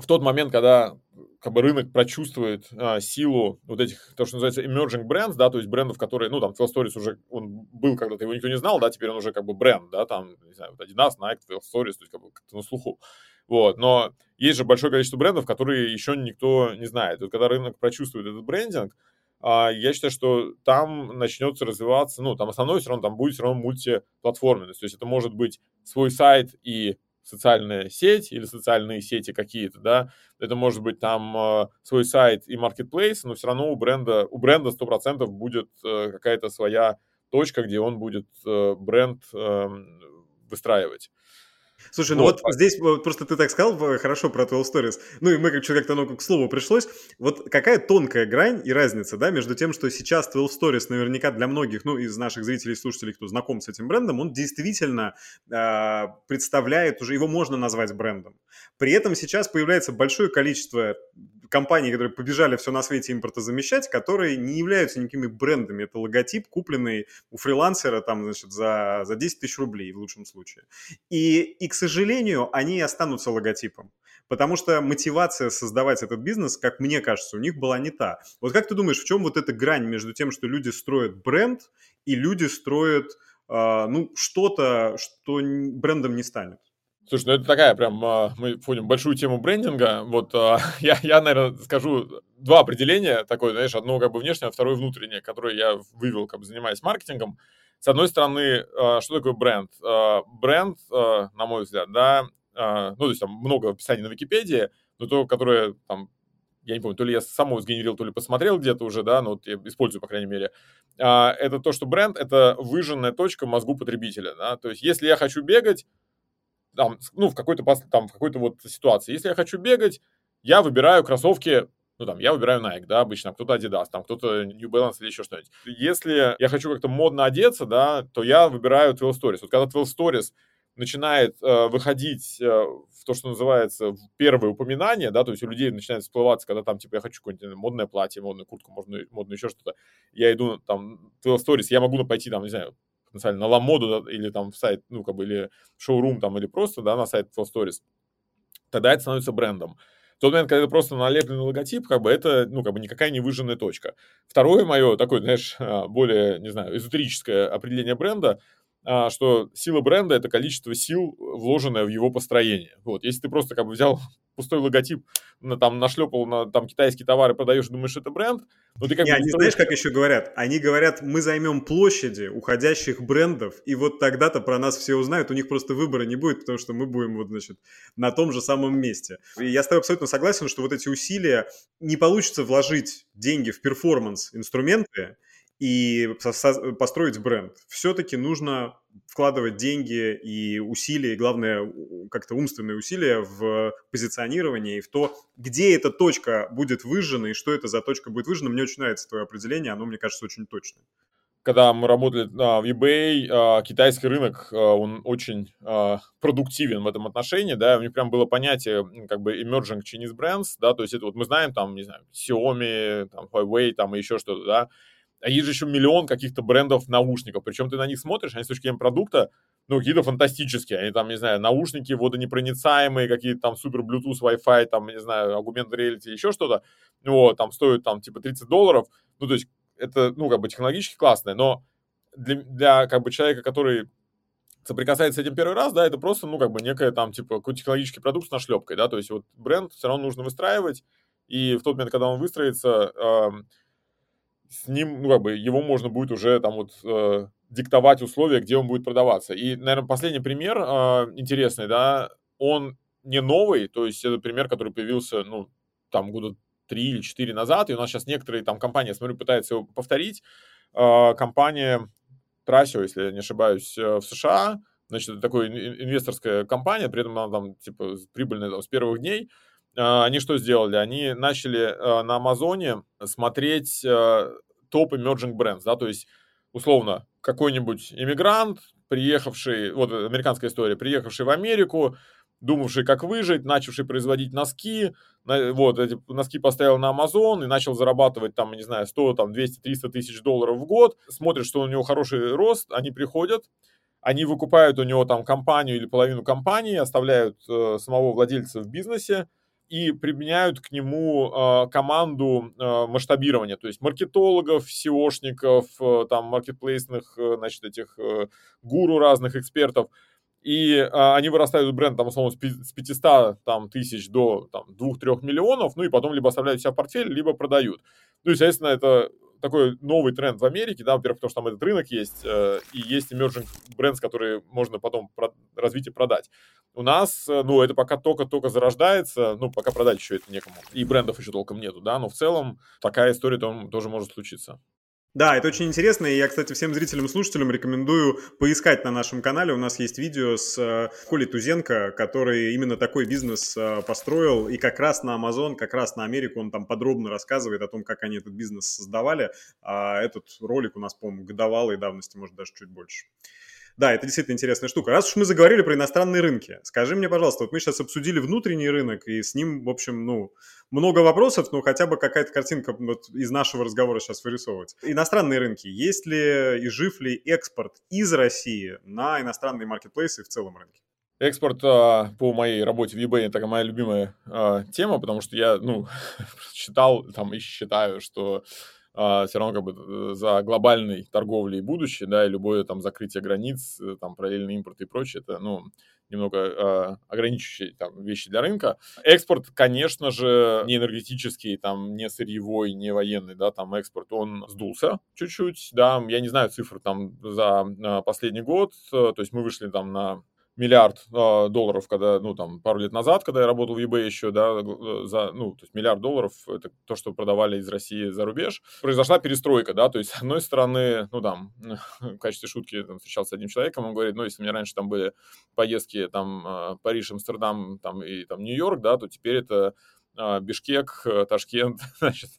в тот момент, когда как бы рынок прочувствует а, силу вот этих, то, что называется emerging brands, да, то есть брендов, которые, ну, там, Twelve Stories уже, он был когда-то, его никто не знал, да, теперь он уже как бы бренд, да, там, не знаю, вот Adidas, Nike, Twelve Stories, то есть как бы как-то на слуху. Вот, но есть же большое количество брендов, которые еще никто не знает. Вот когда рынок прочувствует этот брендинг, я считаю, что там начнется развиваться, ну, там основной все равно, там будет все равно мультиплатформенность, то есть это может быть свой сайт и социальная сеть или социальные сети какие-то, да, это может быть там э, свой сайт и marketplace, но все равно у бренда, у бренда 100% будет э, какая-то своя точка, где он будет э, бренд э, выстраивать. Слушай, ну вот, вот здесь вот, просто ты так сказал хорошо про 12 Stories. Ну и мы как-то как оно к слову пришлось. Вот какая тонкая грань и разница, да, между тем, что сейчас 12 Stories наверняка для многих, ну, из наших зрителей и слушателей, кто знаком с этим брендом, он действительно э, представляет уже, его можно назвать брендом. При этом сейчас появляется большое количество компаний, которые побежали все на свете импортозамещать, которые не являются никакими брендами. Это логотип, купленный у фрилансера там, значит, за, за 10 тысяч рублей в лучшем случае. И, и, к сожалению, они останутся логотипом. Потому что мотивация создавать этот бизнес, как мне кажется, у них была не та. Вот как ты думаешь, в чем вот эта грань между тем, что люди строят бренд и люди строят э, ну, что-то, что брендом не станет? Слушай, ну это такая прям, а, мы входим в большую тему брендинга. Вот а, я, я, наверное, скажу два определения, такое, знаешь, одно как бы внешнее, а второе внутреннее, которое я вывел, как бы занимаясь маркетингом. С одной стороны, а, что такое бренд? Бренд, на мой взгляд, да, ну, то есть там много описаний на Википедии, но то, которое там я не помню, то ли я самого сгенерил, то ли посмотрел где-то уже, да, но вот я использую, по крайней мере, это то, что бренд — это выжженная точка в мозгу потребителя, да, то есть если я хочу бегать, там, ну, в какой-то, там, в какой-то вот ситуации. Если я хочу бегать, я выбираю кроссовки, ну, там, я выбираю Nike, да, обычно, кто-то Adidas, там, кто-то New Balance или еще что-нибудь. Если я хочу как-то модно одеться, да, то я выбираю 12 Stories. Вот когда 12 Stories начинает э, выходить э, в то, что называется первое упоминание, да, то есть у людей начинает всплываться, когда там, типа, я хочу какое-нибудь модное платье, модную куртку, модную, модную еще что-то, я иду, там, 12 Stories, я могу пойти, там, не знаю, потенциально на Ламоду или там в сайт, ну, как бы, или шоурум там, или просто, да, на сайт Full Stories, тогда это становится брендом. В тот момент, когда это просто налепленный логотип, как бы это, ну, как бы никакая не выжженная точка. Второе мое, такое, знаешь, более, не знаю, эзотерическое определение бренда, что сила бренда — это количество сил, вложенное в его построение. Вот, если ты просто как бы взял пустой логотип, на, там, нашлепал на там, китайские товары, продаешь, думаешь, это бренд, но ты как Не, бы... они, знаешь, как еще говорят? Они говорят, мы займем площади уходящих брендов, и вот тогда-то про нас все узнают, у них просто выбора не будет, потому что мы будем, вот, значит, на том же самом месте. И я с тобой абсолютно согласен, что вот эти усилия, не получится вложить деньги в перформанс-инструменты, и построить бренд. Все-таки нужно вкладывать деньги и усилия, и главное, как-то умственные усилия в позиционирование и в то, где эта точка будет выжжена и что это за точка будет выжжена. Мне очень нравится твое определение, оно, мне кажется, очень точное. Когда мы работали а, в eBay, а, китайский рынок, а, он очень а, продуктивен в этом отношении, да, у них прям было понятие, как бы, emerging Chinese brands, да, то есть это вот мы знаем, там, не знаю, Xiaomi, там, Huawei, там, и еще что-то, да, а есть же еще миллион каких-то брендов наушников. Причем ты на них смотришь, они с точки зрения продукта, ну, какие-то фантастические. Они там, не знаю, наушники водонепроницаемые, какие-то там супер Bluetooth, Wi-Fi, там, не знаю, Augmented Reality, еще что-то. Вот, там стоят там типа 30 долларов. Ну, то есть это, ну, как бы технологически классное, но для, для как бы человека, который соприкасается с этим первый раз, да, это просто, ну, как бы некая там, типа, какой-то технологический продукт с нашлепкой, да, то есть вот бренд все равно нужно выстраивать, и в тот момент, когда он выстроится, э, с ним, ну, как бы, его можно будет уже там вот э, диктовать условия, где он будет продаваться. И, наверное, последний пример э, интересный, да, он не новый, то есть это пример, который появился, ну, там, года три или четыре назад, и у нас сейчас некоторые там компании, я смотрю, пытаются его повторить. Э, компания Trasio, если я не ошибаюсь, э, в США, значит, это такая инвесторская компания, при этом она там, типа, прибыльная там, с первых дней, они что сделали? Они начали а, на Амазоне смотреть а, топ emerging brands, да, то есть, условно, какой-нибудь иммигрант, приехавший, вот американская история, приехавший в Америку, думавший, как выжить, начавший производить носки, вот, эти носки поставил на Amazon и начал зарабатывать там, не знаю, 100, там, 200, 300 тысяч долларов в год, смотрят, что у него хороший рост, они приходят, они выкупают у него там компанию или половину компании, оставляют э, самого владельца в бизнесе, и применяют к нему э, команду э, масштабирования, то есть маркетологов, SEOшников, э, там, маркетплейсных, э, значит, этих э, гуру разных экспертов, и э, они вырастают бренд, там, условно, с 500 там, тысяч до там, 2-3 миллионов, ну и потом либо оставляют себя в портфель, либо продают. Ну, естественно, это такой новый тренд в Америке, да, во-первых, потому что там этот рынок есть, э, и есть emerging brands, которые можно потом про- развить и продать. У нас, э, ну, это пока только-только зарождается, ну, пока продать еще это некому, и брендов еще толком нету, да, но в целом такая история там тоже может случиться. Да, это очень интересно, и я, кстати, всем зрителям и слушателям рекомендую поискать на нашем канале. У нас есть видео с э, Колей Тузенко, который именно такой бизнес э, построил, и как раз на Amazon, как раз на Америку он там подробно рассказывает о том, как они этот бизнес создавали. А этот ролик у нас, по-моему, годовалой давности, может, даже чуть больше. Да, это действительно интересная штука. Раз уж мы заговорили про иностранные рынки, скажи мне, пожалуйста, вот мы сейчас обсудили внутренний рынок, и с ним, в общем, ну, много вопросов, но хотя бы какая-то картинка вот из нашего разговора сейчас вырисовывается. Иностранные рынки. Есть ли и жив ли экспорт из России на иностранные маркетплейсы и в целом рынке? Экспорт а, по моей работе в eBay это моя любимая а, тема, потому что я, ну, считал там и считаю, что а, все равно как бы э, за глобальной торговлей будущее, да, и любое там закрытие границ, э, там параллельный импорт и прочее, это, ну, немного э, ограничивающие там, вещи для рынка. Экспорт, конечно же, не энергетический, там, не сырьевой, не военный, да, там экспорт, он сдулся чуть-чуть, да, я не знаю цифр там за э, последний год, то есть мы вышли там на миллиард э, долларов, когда, ну, там, пару лет назад, когда я работал в eBay еще, да, э, за, ну, то есть миллиард долларов, это то, что продавали из России за рубеж, произошла перестройка, да, то есть, с одной стороны, ну, там, в качестве шутки там, встречался с одним человеком, он говорит, ну, если у меня раньше там были поездки, там, э, Париж, Амстердам, там, и там Нью-Йорк, да, то теперь это Бишкек, Ташкент, значит,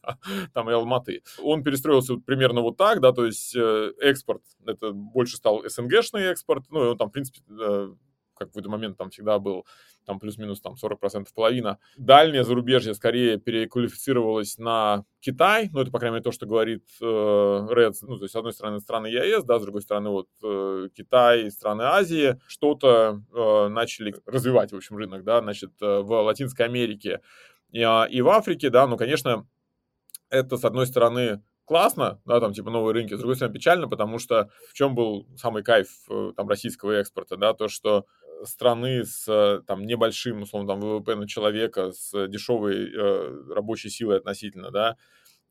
там и Алматы. Он перестроился примерно вот так, да, то есть экспорт, это больше стал СНГшный экспорт, ну, и он там, в принципе, как в какой-то момент там всегда был там плюс-минус там 40% половина. Дальнее зарубежье скорее переквалифицировалось на Китай, ну это, по крайней мере, то, что говорит э, Red, ну то есть с одной стороны страны ЕАЭС, да, с другой стороны вот э, Китай, страны Азии, что-то э, начали развивать, в общем, рынок, да, значит, э, в Латинской Америке и, э, и в Африке, да, ну, конечно, это, с одной стороны, классно, да, там типа новые рынки, с другой стороны печально, потому что в чем был самый кайф э, там российского экспорта, да, то, что страны с там небольшим, условно, там ВВП на человека, с дешевой э, рабочей силой относительно, да,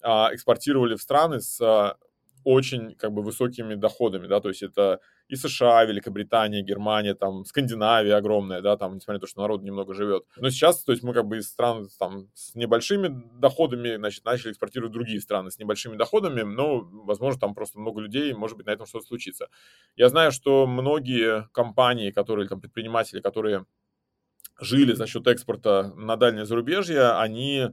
э, экспортировали в страны с э, очень как бы высокими доходами, да, то есть это и США, Великобритания, Германия, там, Скандинавия огромная, да, там, несмотря на то, что народ немного живет. Но сейчас, то есть мы как бы из стран там с небольшими доходами, значит, начали экспортировать другие страны с небольшими доходами, но, возможно, там просто много людей, может быть, на этом что-то случится. Я знаю, что многие компании, которые, там, предприниматели, которые жили за счет экспорта на дальнее зарубежье, они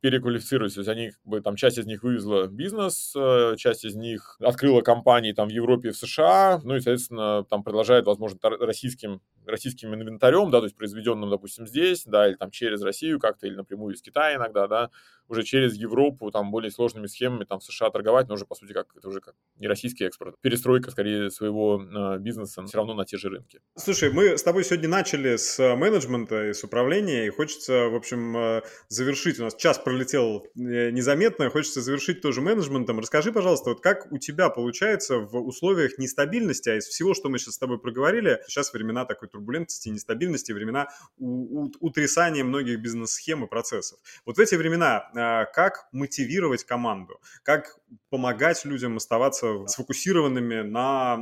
переквалифицировались. То есть они, как бы, там, часть из них вывезла бизнес, э, часть из них открыла компании там в Европе и в США, ну и, соответственно, там продолжает, возможно, российским, российским инвентарем, да, то есть произведенным, допустим, здесь, да, или там через Россию как-то, или напрямую из Китая иногда, да, уже через Европу, там, более сложными схемами, там, в США торговать, но уже, по сути, как, это уже как не российский экспорт. Перестройка, скорее, своего э, бизнеса все равно на те же рынки. Слушай, мы с тобой сегодня начали с менеджмента и с управления, и хочется, в общем, э, завершить. У нас час пролетел э, незаметно, хочется завершить тоже менеджментом. Расскажи, пожалуйста, вот как у тебя получается в условиях нестабильности, а из всего, что мы сейчас с тобой проговорили, сейчас времена такой турбулентности, нестабильности, времена утрясания многих бизнес-схем и процессов. Вот в эти времена Э, как мотивировать команду, как помогать людям оставаться сфокусированными на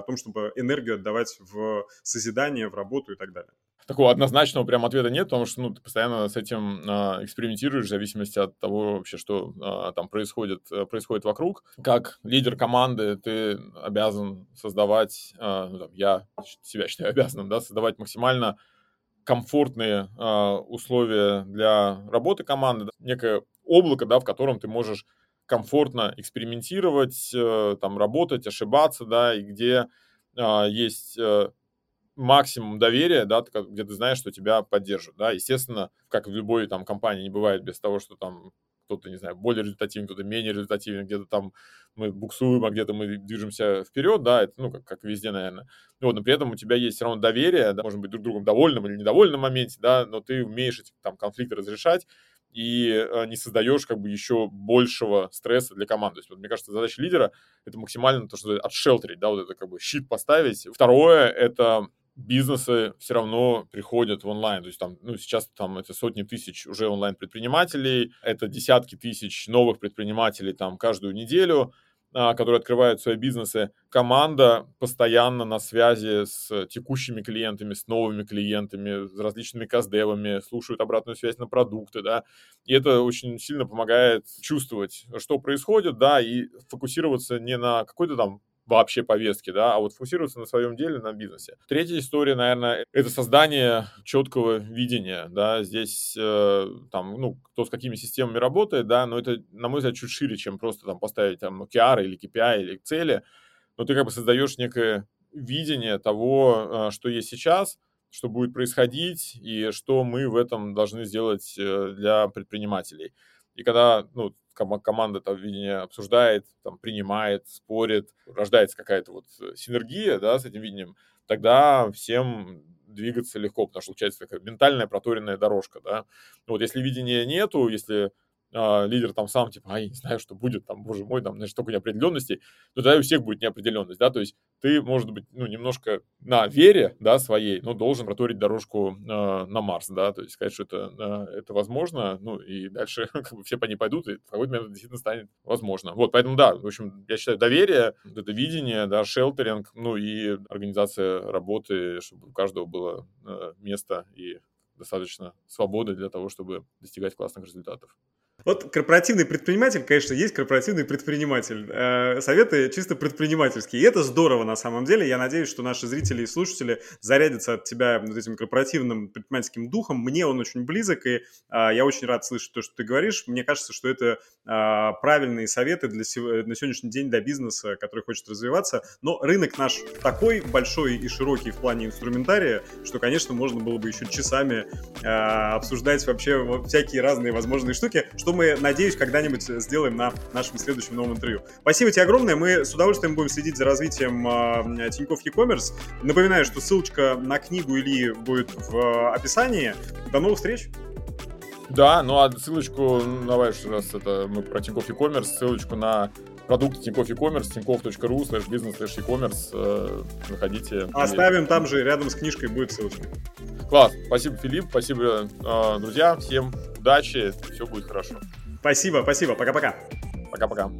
э, том, чтобы энергию отдавать в созидание, в работу и так далее такого однозначного прям ответа нет, потому что ну, ты постоянно с этим а, экспериментируешь в зависимости от того вообще, что а, там происходит, а, происходит вокруг. Как лидер команды ты обязан создавать, а, ну, там, я себя считаю обязанным, да, создавать максимально комфортные э, условия для работы команды, некое облако, да, в котором ты можешь комфортно экспериментировать, э, там работать, ошибаться, да, и где э, есть э, максимум доверия, да, где ты знаешь, что тебя поддержат, да, естественно, как в любой там компании не бывает без того, что там кто-то, не знаю, более результативен, кто-то менее результативен, где-то там мы буксуем, а где-то мы движемся вперед, да, это, ну, как, как везде, наверное. Вот, но при этом у тебя есть все равно доверие, да, может быть, друг другом довольным или недовольным моменте, да, но ты умеешь эти там конфликты разрешать, и э, не создаешь как бы еще большего стресса для команды. То есть, вот, мне кажется, задача лидера — это максимально то, что отшелтерить, да, вот это как бы щит поставить. Второе — это бизнесы все равно приходят в онлайн. То есть там, ну, сейчас там это сотни тысяч уже онлайн-предпринимателей, это десятки тысяч новых предпринимателей там каждую неделю. а, которые открывают свои бизнесы, команда постоянно на связи с текущими клиентами, с новыми клиентами, с различными каздевами, слушают обратную связь на продукты, да, и это очень сильно помогает чувствовать, что происходит, да, и фокусироваться не на какой-то там вообще повестки, да, а вот фокусироваться на своем деле, на бизнесе. Третья история, наверное, это создание четкого видения, да, здесь э, там, ну, кто с какими системами работает, да, но это, на мой взгляд, чуть шире, чем просто там поставить там OKR или KPI или цели, но ты как бы создаешь некое видение того, э, что есть сейчас, что будет происходить и что мы в этом должны сделать э, для предпринимателей. И когда ну, команда это видение обсуждает, там, принимает, спорит, рождается какая-то вот э, синергия, да, с этим видением, тогда всем двигаться легко, потому что получается такая ментальная проторенная дорожка, да. Вот если видения нету, если а, лидер там сам, типа, а я не знаю, что будет, там, боже мой, там, знаешь, столько неопределенностей, то тогда у всех будет неопределенность, да, то есть ты, может быть, ну, немножко на вере, да, своей, но должен проторить дорожку э, на Марс, да, то есть сказать, что это, э, это возможно, ну, и дальше как бы все по ней пойдут, и в какой-то момент действительно станет возможно. Вот, поэтому, да, в общем, я считаю, доверие, вот это видение, да, шелтеринг, ну, и организация работы, чтобы у каждого было э, место и достаточно свободы для того, чтобы достигать классных результатов. Вот корпоративный предприниматель, конечно, есть корпоративный предприниматель. Э, советы чисто предпринимательские. И это здорово на самом деле. Я надеюсь, что наши зрители и слушатели зарядятся от тебя вот этим корпоративным предпринимательским духом. Мне он очень близок, и а, я очень рад слышать то, что ты говоришь. Мне кажется, что это а, правильные советы для, на сегодняшний день для бизнеса, который хочет развиваться. Но рынок наш такой большой и широкий в плане инструментария, что, конечно, можно было бы еще часами обсуждать вообще всякие разные возможные штуки, что мы, надеюсь, когда-нибудь сделаем на нашем следующем новом интервью. Спасибо тебе огромное. Мы с удовольствием будем следить за развитием э, Тинькофф e-commerce. Напоминаю, что ссылочка на книгу Ильи будет в описании. До новых встреч! Да, ну а ссылочку, ну, давай, раз это мы про Тинькофф e-commerce, ссылочку на продукты Тинькофф e-commerce, tinkoff.ru, slash business, slash e-commerce, э, заходите. Оставим там же, рядом с книжкой будет ссылочка. Класс, спасибо, Филипп, спасибо, э, друзья, всем удачи, все будет хорошо. Спасибо, спасибо, пока-пока. Пока-пока.